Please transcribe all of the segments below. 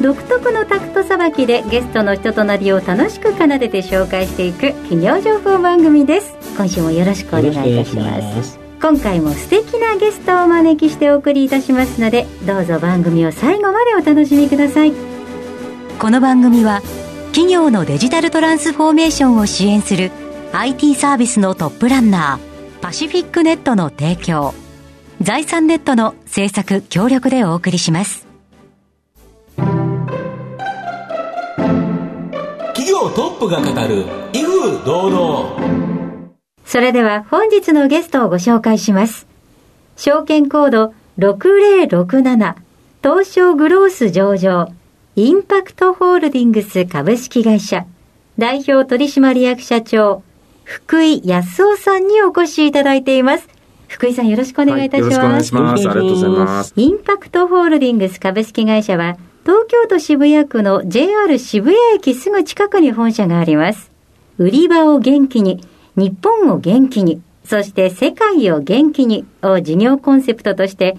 独特のタクトさばきでゲストの人となりを楽しく奏でて紹介していく企業情報番組です。今週もよろしくお願いいたします。今回も素敵なゲストをお招きしてお送りいたしますのでどうぞ番組を最後までお楽しみください。この番組は企業のデジタルトランスフォーメーションを支援する IT サービスのトップランナーパシフィックネットの提供財産ネットの制作協力でお送りします企業トップが語る威風堂々それでは本日のゲストをご紹介します。証券コード6067東証グロース上場インパクトホールディングス株式会社代表取締役社長福井康夫さんにお越しいただいています。福井さんよろしくお願いいたします。はい、よろしくお願いします。ありがとうございます。インパクトホールディングス株式会社は東京都渋谷区の JR 渋谷駅すぐ近くに本社があります。売り場を元気に日本を元気に、そして世界を元気にを事業コンセプトとして、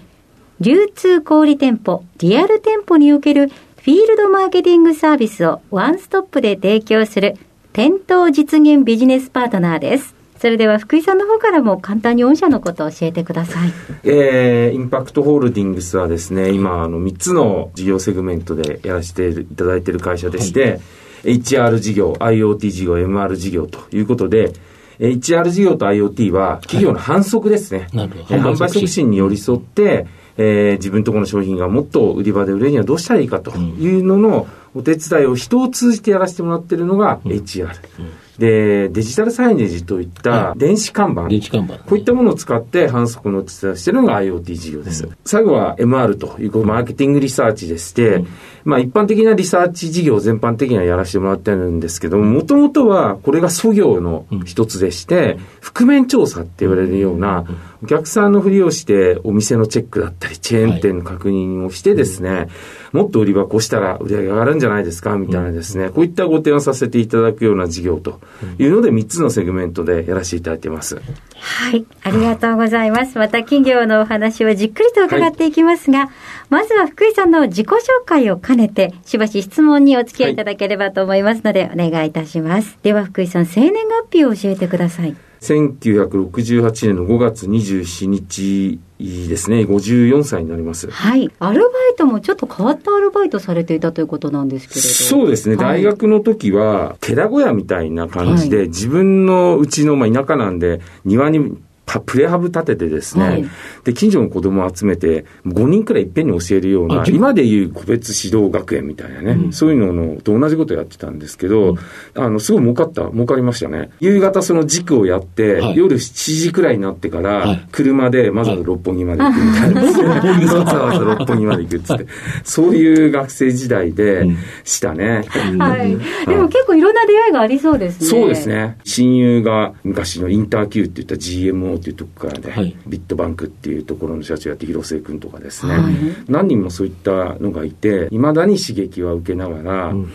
流通小売店舗、リアル店舗におけるフィールドマーケティングサービスをワンストップで提供する店頭実現ビジネスパートナーです。それでは福井さんの方からも簡単に御社のことを教えてください。えー、インパクトホールディングスはですね、今、あの、3つの事業セグメントでやらせていただいている会社でして、はい、HR 事業、IoT 事業、MR 事業ということで、HR 事業と IoT は企業の反則ですね。はい、販売促進に寄り添って、えー、自分とこの商品がもっと売り場で売れるにはどうしたらいいかというののお手伝いを人を通じてやらせてもらってるのが HR。うん。で、デジタルサイネージといった電子看板、電子看板、こういったものを使って反則のお手伝いをしているのが IoT 事業です。うん、最後は MR というマーケティングリサーチでして、うん、まあ一般的なリサーチ事業全般的にはやらせてもらってるんですけども、もともとはこれが素業の一つでして、覆面調査って言われるような、お客さんのふりをしてお店のチェックだったり、チェーン店の確認をしてですね、はい、もっと売り場こうしたら売り上げ上がるんじゃないですかみたいなですね、こういったご提案させていただくような事業というので、3つのセグメントでやらせていただいてます。はい、ありがとうございます。また企業のお話をじっくりと伺っていきますが、はい、まずは福井さんの自己紹介を兼ねて、しばし質問にお付き合いいただければと思いますので、お願いいたします。では福井さん、生年月日を教えてください。1968年の5月27日ですね、54歳になります。はい。アルバイトもちょっと変わったアルバイトされていたということなんですけれど。そうですね。はい、大学の時は、寺小屋みたいな感じで、はい、自分のうちの、まあ、田舎なんで、庭にプレハブ立ててですね、はい、で、近所の子供を集めて、5人くらいいっぺんに教えるような、今でいう個別指導学園みたいなね、うん、そういうののと同じことやってたんですけど、うん、あの、すごい儲かった、儲かりましたね。夕方その軸をやって、はい、夜7時くらいになってから、車でまず六本木まで行くみたいな、はい、わざわざ六本木まで行くっつって、そういう学生時代でしたね。はい。でも結構いろんな出会いがありそうですね。そうですね。親友が昔のインター Q って言った GMO っていうとこからね、はい、ビットバンクっていうところの社長やって広末君とかですね、はい、何人もそういったのがいていまだに刺激は受けながら、うんうん、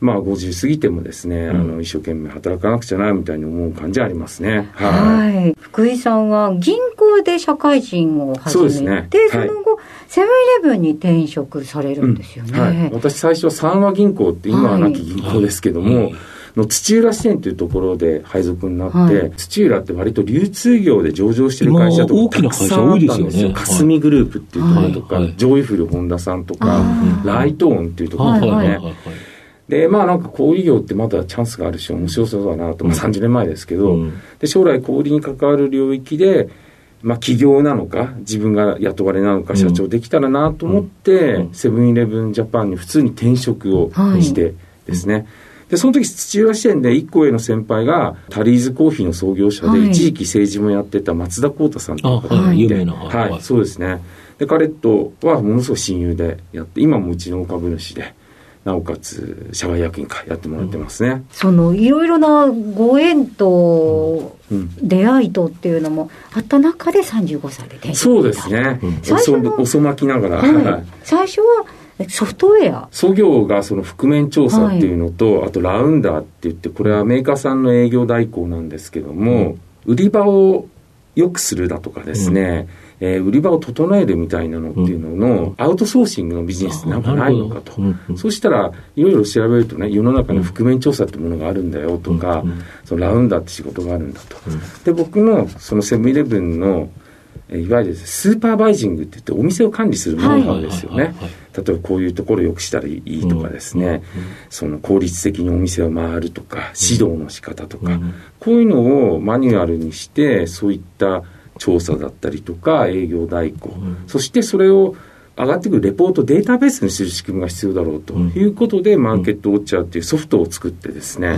まあ50過ぎてもですね、うん、あの一生懸命働かなくちゃなみたいに思う感じありますね。はい、はい、福井さんは銀行で社会人を始めてそ,、ね、その後、セブンイレブンに転職されるんですよね。はい、私最初は三和銀行って今はなき銀行ですけども、の土浦支店というところで配属になって、はい、土浦って割と流通業で上場してる会社とかたくさんあったんですよ。カスミ、ね、グループっていうところとか、はい、ジョイフル本田さんとか、ライトオンっていうところとかね。で、まあなんか小売業ってまだチャンスがあるし面白そうだなと、まあ30年前ですけど、うん、で将来小売に関わる領域で、まあ企業なのか、自分が雇われなのか、社長できたらなと思って、セブンイレブンジャパンに普通に転職をしてですね、はいで、その時土浦支店で一個上の先輩が、タリーズコーヒーの創業者で、はい、一時期政治もやってた松田幸太さんとかがいて、はい、はい、そうですね。で、彼とはものすごい親友でやって、今もうちの株主で、なおかつ社外役員会やってもらってますね、うん、そのいろいろなご縁と、出会いとっていうのもあった中で35歳で転職そうですね、うん、最初遅まきながら、はい、最初はソフトウェア？創業がその覆面調査っていうのと、はい、あとラウンダーって言ってこれはメーカーさんの営業代行なんですけども、売り場を良くするだとかですね、うん、えー、売り場を整えるみたいなのっていうのの、アウトソーシングのビジネスなんかないのかと。そしたら、いろいろ調べるとね、世の中に覆面調査ってものがあるんだよとか、そのラウンダーって仕事があるんだと。で、僕のそのセブンイレブンのいわゆるスーパーバイジングって言ってお店を管理するノウハウですよね。例えばこういうところを良くしたらいいとかですね、その効率的にお店を回るとか、指導の仕方とか、こういうのをマニュアルにして、そういった調査だったりとか、営業代行、そしてそれを上がってくるレポートデータベースにする仕組みが必要だろうということで、マーケットウォッチャーっていうソフトを作ってですね、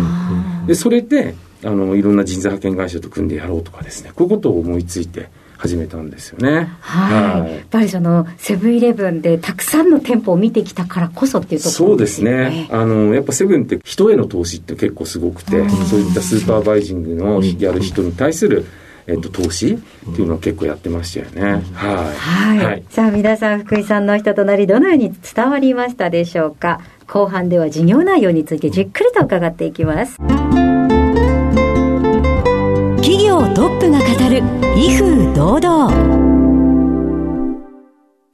でそれであのいろんな人材派遣会社と組んでやろうとかですね、こういうことを思いついて、始めたんですよね。はい。はい、やっぱりそのセブンイレブンでたくさんの店舗を見てきたからこそっていうところですね。そうですね。あの、やっぱセブンって人への投資って結構すごくて、そういったスーパーバイジングのやる人に対する、えっと、投資っていうのを結構やってましたよね。はい。はい。はい、さあ、皆さん、福井さんの人となり、どのように伝わりましたでしょうか？後半では事業内容についてじっくりと伺っていきます。企業トップが語る威風堂々。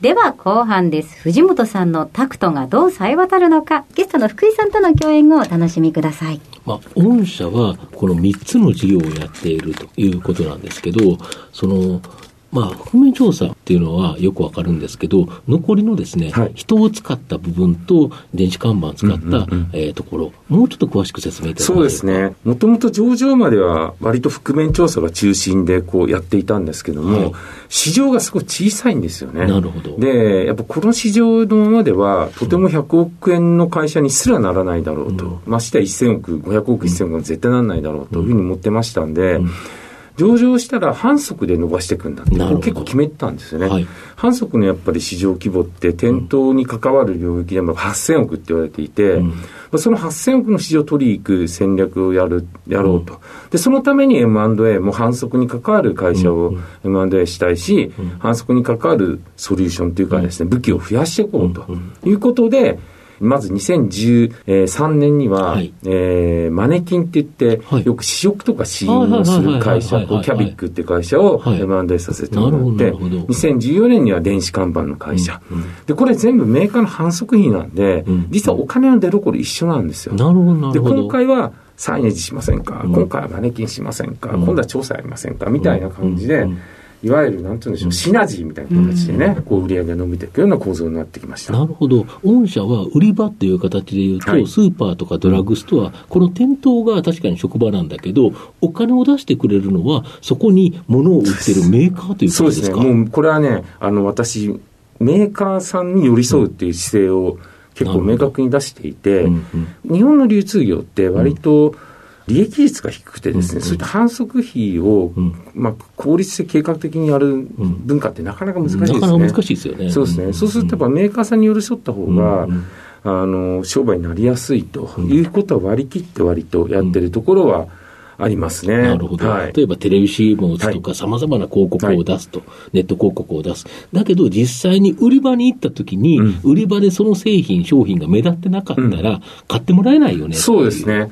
では後半です。藤本さんのタクトがどうさえ渡るのか。ゲストの福井さんとの共演をお楽しみください。まあ、御社はこの3つの事業をやっているということなんですけど、そのまあ、覆面調査っていうのはよくわかるんですけど、残りのですね、はい、人を使った部分と電子看板を使った、うんうんうん、えー、ところ、もうちょっと詳しく説明いただそうですね。もともと上場までは割と覆面調査が中心でこうやっていたんですけども、はい、市場がすごい小さいんですよね。なるほど。で、やっぱこの市場のままでは、とても100億円の会社にすらならないだろうと。うん、ましてや1000億、500億、1000億は絶対ならないだろうというふうに思ってましたんで、うんうん上場したら反則で伸ばしていくんだって結構決めてたんですよね、はい、反則のやっぱり市場規模って店頭に関わる領域でも8000億って言われていて、うん、その8000億の市場を取りに行く戦略をやるやろうと、でそのために M&A も反則に関わる会社を M&A したいし、反則に関わるソリューションというかですね武器を増やしていこうということで、まず2013年には、はい、えー、マネキンって言って、はい、よく試食とか試飲をする会社、キャビックって会社を M&A させてもらって、2014年には電子看板の会社、うんうん、で、これ全部メーカーの反則費なんで、うん、実はお金の出所一緒なんですよ。なるほど、で、今回は、サイネージしませんか、うん、今回はマネキンしませんか、今度は調査やりませんか？みたいな感じで、いわゆるなんて言うんでしょう、シナジーみたいな形でね、こう売り上げが伸びていくような構造になってきました。なるほど、御社は売り場っていう形でいうと、はい、スーパーとかドラッグストア、この店頭が確かに職場なんだけど、お金を出してくれるのは、そこに物を売ってるメーカーということですか？そうですね、もうこれはね、あの私、メーカーさんに寄り添うっていう姿勢を結構明確に出していて、うんうん、日本の流通業って割と、うん利益率が低くてですね、うんうん、そういった反則費を、うん、まあ、効率的、計画的にやる文化ってなかなか難しいですね。なかなか難しいですよね。そうですね。そうするとやっぱメーカーさんに寄り添った方が、うんうん、あの、商売になりやすいということは割り切って割とやってるところは、ありますね。なるほど。はい、例えばテレビ CM を打つとか、さまざまな広告を出すと、はい、ネット広告を出す。だけど実際に売り場に行った時に、うん、売り場でその製品、商品が目立ってなかったら、うん、買ってもらえないよね。そうですね。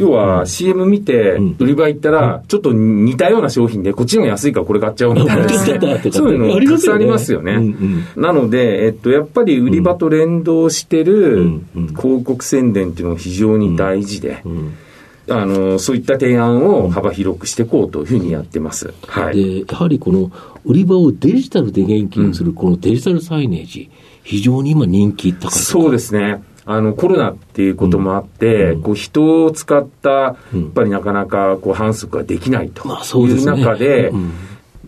要は CM 見て、売り場行ったら、ちょっと似たような商品で、こっちの安いからこれ買っちゃおうみたいな、そういうのたくさんありますよね。なので、えっと、やっぱり売り場と連動してる広告宣伝っていうのが非常に大事で、あの、そういった提案を幅広くしていこうというふうにやってます。はい。で、やはりこの売り場をデジタルで元気にするこのデジタルサイネージ、非常に今人気高いそうですね。あのコロナっていうこともあって、うん、こう人を使った、やっぱりなかなかこう反則ができないという中で、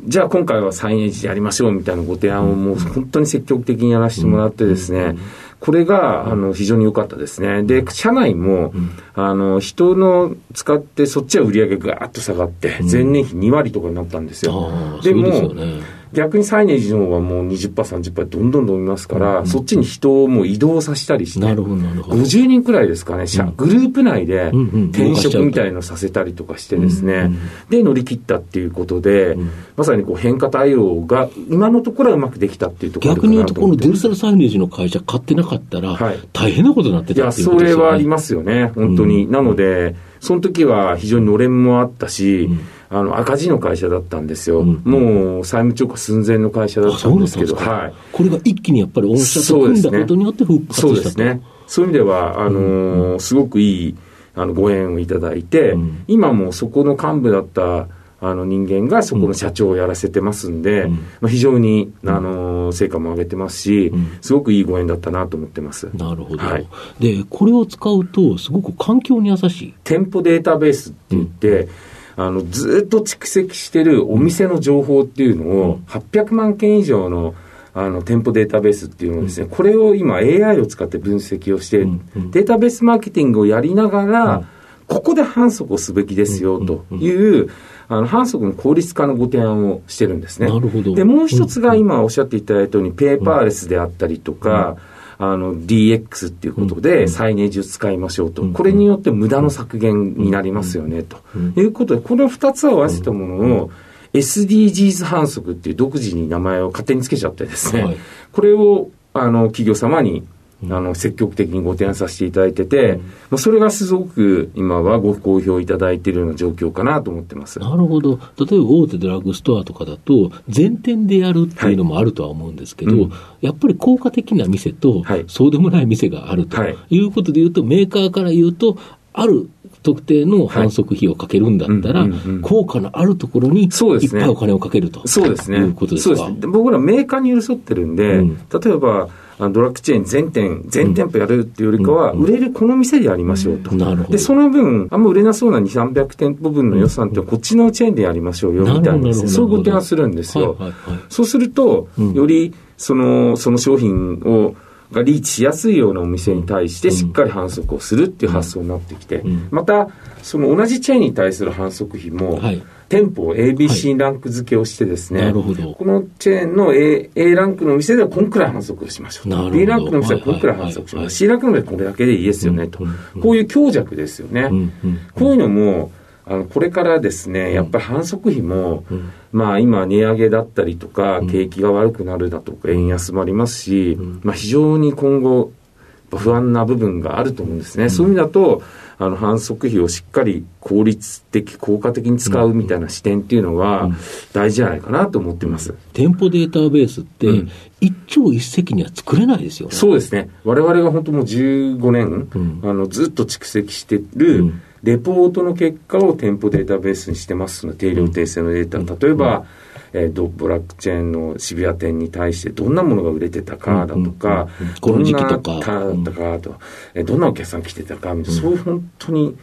じゃあ今回はサイネージやりましょうみたいなご提案をもう本当に積極的にやらせてもらってですね、これが、あの、非常に良かったですね。で、社内も、あの、人の使って、そっちは売り上げがガーッと下がって、前年比2割とかになったんですよ。でも、逆にサイネージの方はもう20%、30%どんどん伸びますから、うん、そっちに人をもう移動させたりして、なるほど、なるほど。50人くらいですかね、うん、グループ内で転職みたいのさせたりとかしてですね、で、乗り切ったっていうことで、まさにこう変化対応が今のところはうまくできたっていうところ逆に言うと、このデルサルサイネージの会社買ってなかったら、大変なことになってたっていうことですよね。いや、それはありますよね、本当に。なので、その時は非常にのれんもあったし、あの赤字の会社だったんですよ、うん、もう債務超過寸前の会社だったんですけど、はい、これが一気にやっぱり御社と組んだことによって復活したそうですね、そういう意味では、あのーうん、すごくいいあのご縁をいただいて、うん、今もそこの幹部だったあの人間がそこの社長をやらせてますんで、うん、まあ、非常に、あの成果も上げてますし、うん、すごくいいご縁だったなと思ってます。なるほど。はい、で、これを使うと、すごく環境に優しい。店舗データベースって言って、あの、ずっと蓄積してるお店の情報っていうのを、800万件以上の、あの、店舗データベースっていうのをですね、これを今 AI を使って分析をして、データベースマーケティングをやりながら、ここで反則をすべきですよという、あの反則の効率化のご提案をしてるんですね。なるほど。で、もう一つが今おっしゃっていただいたように、ペーパーレスであったりとか、あの DX っていうことで、サイネージを使いましょうと、これによって無駄の削減になりますよねということで、この2つを合わせたものを、SDGs 反則っていう独自に名前を勝手につけちゃってですね、これをあの企業様にあの、積極的にご提案させていただいてて、まあ、それがすごく今はご好評いただいているような状況かなと思ってます。なるほど。例えば大手ドラッグストアとかだと、全店でやるっていうのもあるとは思うんですけど、はいうん、やっぱり効果的な店と、そうでもない店があるとい。うことでいうと、メーカーから言うと、ある特定の反則費をかけるんだったら、効果のあるところにいっぱいお金をかけるとそうですね。いうことですか？そうですね。僕らメーカーに寄り添ってるんで、うん、例えば、ドラッグチェーン全店、全店舗やるっていうよりかは、売れるこの店でやりましょうと。なるほど。で、その分、あんま売れなそうな2、300店舗分の予算ってこっちのチェーンでやりましょうよ、みたいなそういうご提案するんですよ。そうすると、より、その、その商品を、がリーチしやすいようなお店に対してしっかり反則をするっていう発想になってきて、また、その同じチェーンに対する反則費も、はい。店舗 ABC ランク付けをしてですね、このチェーンの A, A ランクの店ではこんくらい反則をしましょうと。B ランクの店はこんくらい反則しましょう。はいはい、C ランクの店はこれだけでいいですよね、と、こういう強弱ですよね。こういうのも、あのこれからですね、やっぱり反則費も、うん、まあ今、値上げだったりとか、景気が悪くなるだとか、円安もありますし、うん、まあ非常に今後、不安な部分があると思うんですね。うん、そういう意味だと、あの反則費をしっかり効率的、効果的に使うみたいな視点っていうのは大事じゃないかなと思ってます。店舗データベースって、一朝一夕には作れないですよね。そうですね。我々が本当もう15年、うん、あのずっと蓄積してる、レポートの結果を店舗データベースにしてますの定量訂正のデータ。例えば、えー、ドブラックチェーンの渋谷店に対してどんなものが売れてたかだとか、どんなだったかと、えどんなお客さん来てたかみたいな、そういう本当に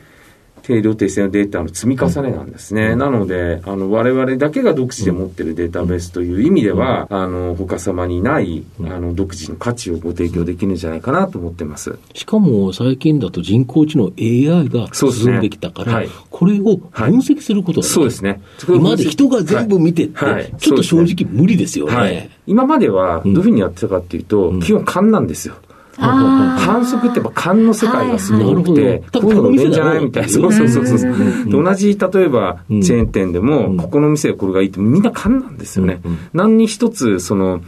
定量訂正のデータの積み重ねなんですね。うん、なので、あの、我々だけが独自で持ってるデータベースという意味では、うん、あの、他様にない、あの、独自の価値をご提供できるんじゃないかなと思ってます。しかも、最近だと人工知能 AI が進んできたから、ねはい、これを分析することが、はい、そうですね。今まで人が全部見てって、はい、ちょっと正直無理ですよね。今までは、どういうふうにやってたかっていうと、基本勘なんですよ。反則ってやっぱ勘の世界がすごくて、こういうの売れんじゃないみたいな。そうそうそうそう。同じ、例えば、チェーン店でも、ここの店はこれがいいって、みんな勘なんですよね。何に一つ、その、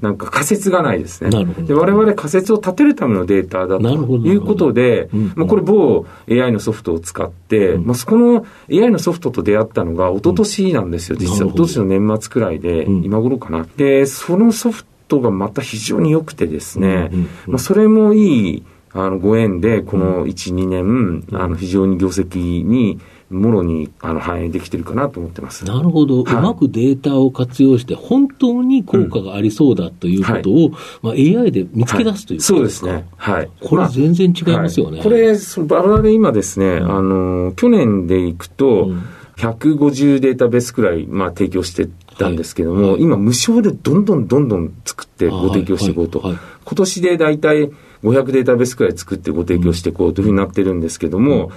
なんか仮説がないですね。で我々仮説を立てるためのデータだということで、まあ、これ某 AI のソフトを使って、まあ、そこの AI のソフトと出会ったのが一昨年なんですよ、実は。一昨年の年末くらいで、今頃かな。で、そのソフトトがまた非常に良くてですね、まあ、それもいいあのご縁で、この1、2年、あの非常に業績にもろにあの反映できてるかなと思ってます。なるほど、はい、うまくデータを活用して、本当に効果がありそうだということを、うんはい、まあ、AI で見つけ出すということですか、はい、そうですね、はい、これ、全然違いますよね。まあ、これ、バラで今ですね、うん、あの去年でいくと、うん。150データベースくらい、まあ、提供してたんですけども、はい、今無償でどんどんどんどん作ってご提供していこうと。今年で大体500データベースくらい作ってご提供していこうというふうになってるんですけども、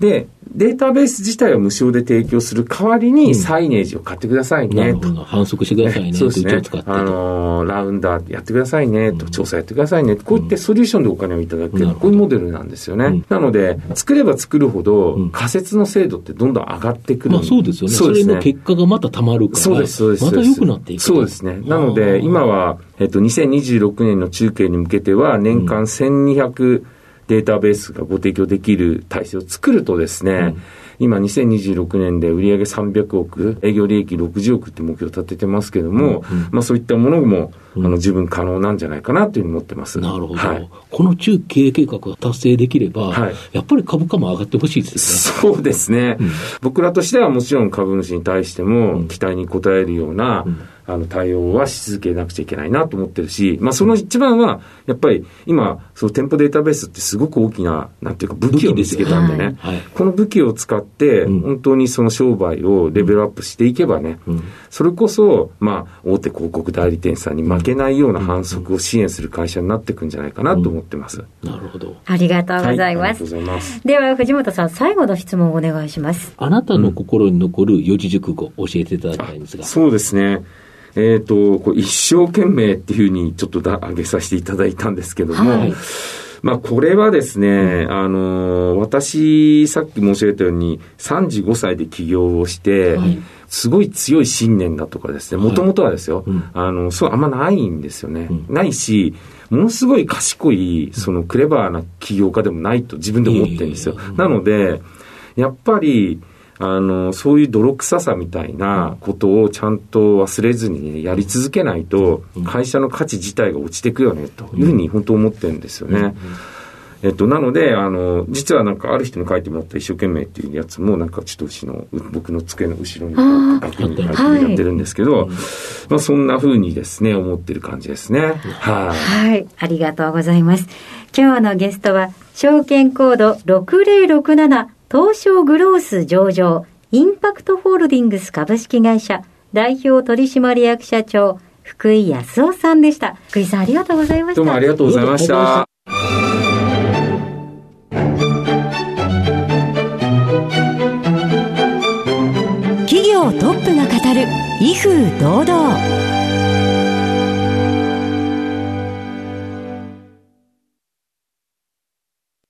で、データベース自体は無償で提供する代わりに、サイネージを買ってくださいね、と。反則してくださいね、そうですね。あのー、ラウンダーやってくださいね、と、調査やってくださいね、こういったソリューションでお金をいただける、こういうモデルなんですよね。なので、作れば作るほど、仮説の精度ってどんどん上がってくる。まあそうですよね。それの結果がまたたまるから、そうです、そうです。また良くなっていく。そうですね。なので、今は、えっと、2026年の中継に向けては、年間1200、データベースがご提供できる体制を作るとですね、うん。今2026年で売上300億、営業利益60億って目標を立ててますけども、うんうん、まあそういったものも、あの十分可能なんじゃないかなというふうに思ってます。なるほど。はい、この中経営計画が達成できれば、はい、やっぱり株価も上がってほしいですね。そうですね、うん、僕らとしてはもちろん株主に対しても期待に応えるような、うん。あの対応はし続けなくちゃいけないなと思ってるし、まあ、その一番は、やっぱり今、その店舗データベースってすごく大きな、なんていうか、武器を見つけたんでね、はいはい、この武器を使って、本当にその商売をレベルアップしていけばね、うん、それこそ、まあ、大手広告代理店さんに負けないような反則を支援する会社になっていくんじゃないかなと思ってます。なるほど。ありがとうございます。はい、ありがとうございます。では、藤本さん、最後の質問をお願いします。あなたの心に残る四字熟語、教えていただきたいんですが。そうですね。えっ、ー、と、こう一生懸命っていうふうにちょっとだ挙げさせていただいたんですけども、はい、まあこれはですね、うん、あの、私、さっき申し上げたように35歳で起業をして、はい、すごい強い信念だとかですね、もともとはですよ、はいあの、そうあんまないんですよね。うん、ないし、ものすごい賢い、そのクレバーな起業家でもないと自分で思ってるんですよ。なので、やっぱり、あの、そういう泥臭さみたいなことをちゃんと忘れずにね、やり続けないと、会社の価値自体が落ちていくよね、というふうに本当思ってるんですよね。えっと、なので、あの、実はなんか、ある人に書いてもらった一生懸命っていうやつも、なんかちょっと後ろの、僕の机の後ろに書きに書いてやってるんですけど、はい、まあそんなふうにですね、思ってる感じですね。はい。はい。ありがとうございます。今日のゲストは、証券コード6067東証グロース上場、インパクトホールディングス株式会社、代表取締役社長、福井康夫さんでした。福井さんありがとうございました。どうもありがとうございました。企業トップが語る、威風堂々。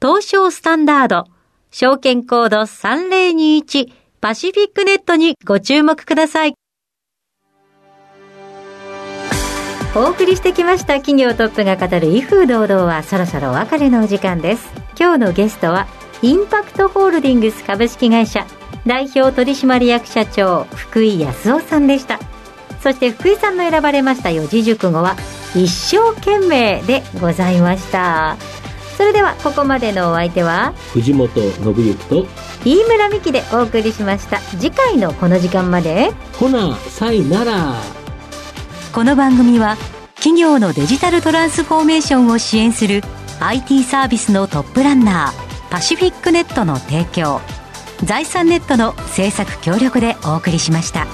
東証スタンダード、証券コード3021パシフィックネットにご注目ください。お送りしてきました企業トップが語る威風堂々はそろそろお別れのお時間です。今日のゲストはインパクトホールディングス株式会社代表取締役社長福井康夫さんでした。そして福井さんの選ばれました四字熟語は一生懸命でございました。それではここまでのお相手は藤本信之と飯村美希でお送りしました。次回のこの時間まで。ほなさいなら。この番組は企業のデジタルトランスフォーメーションを支援する IT サービスのトップランナーパシフィックネットの提供財産ネットの制作協力でお送りしました。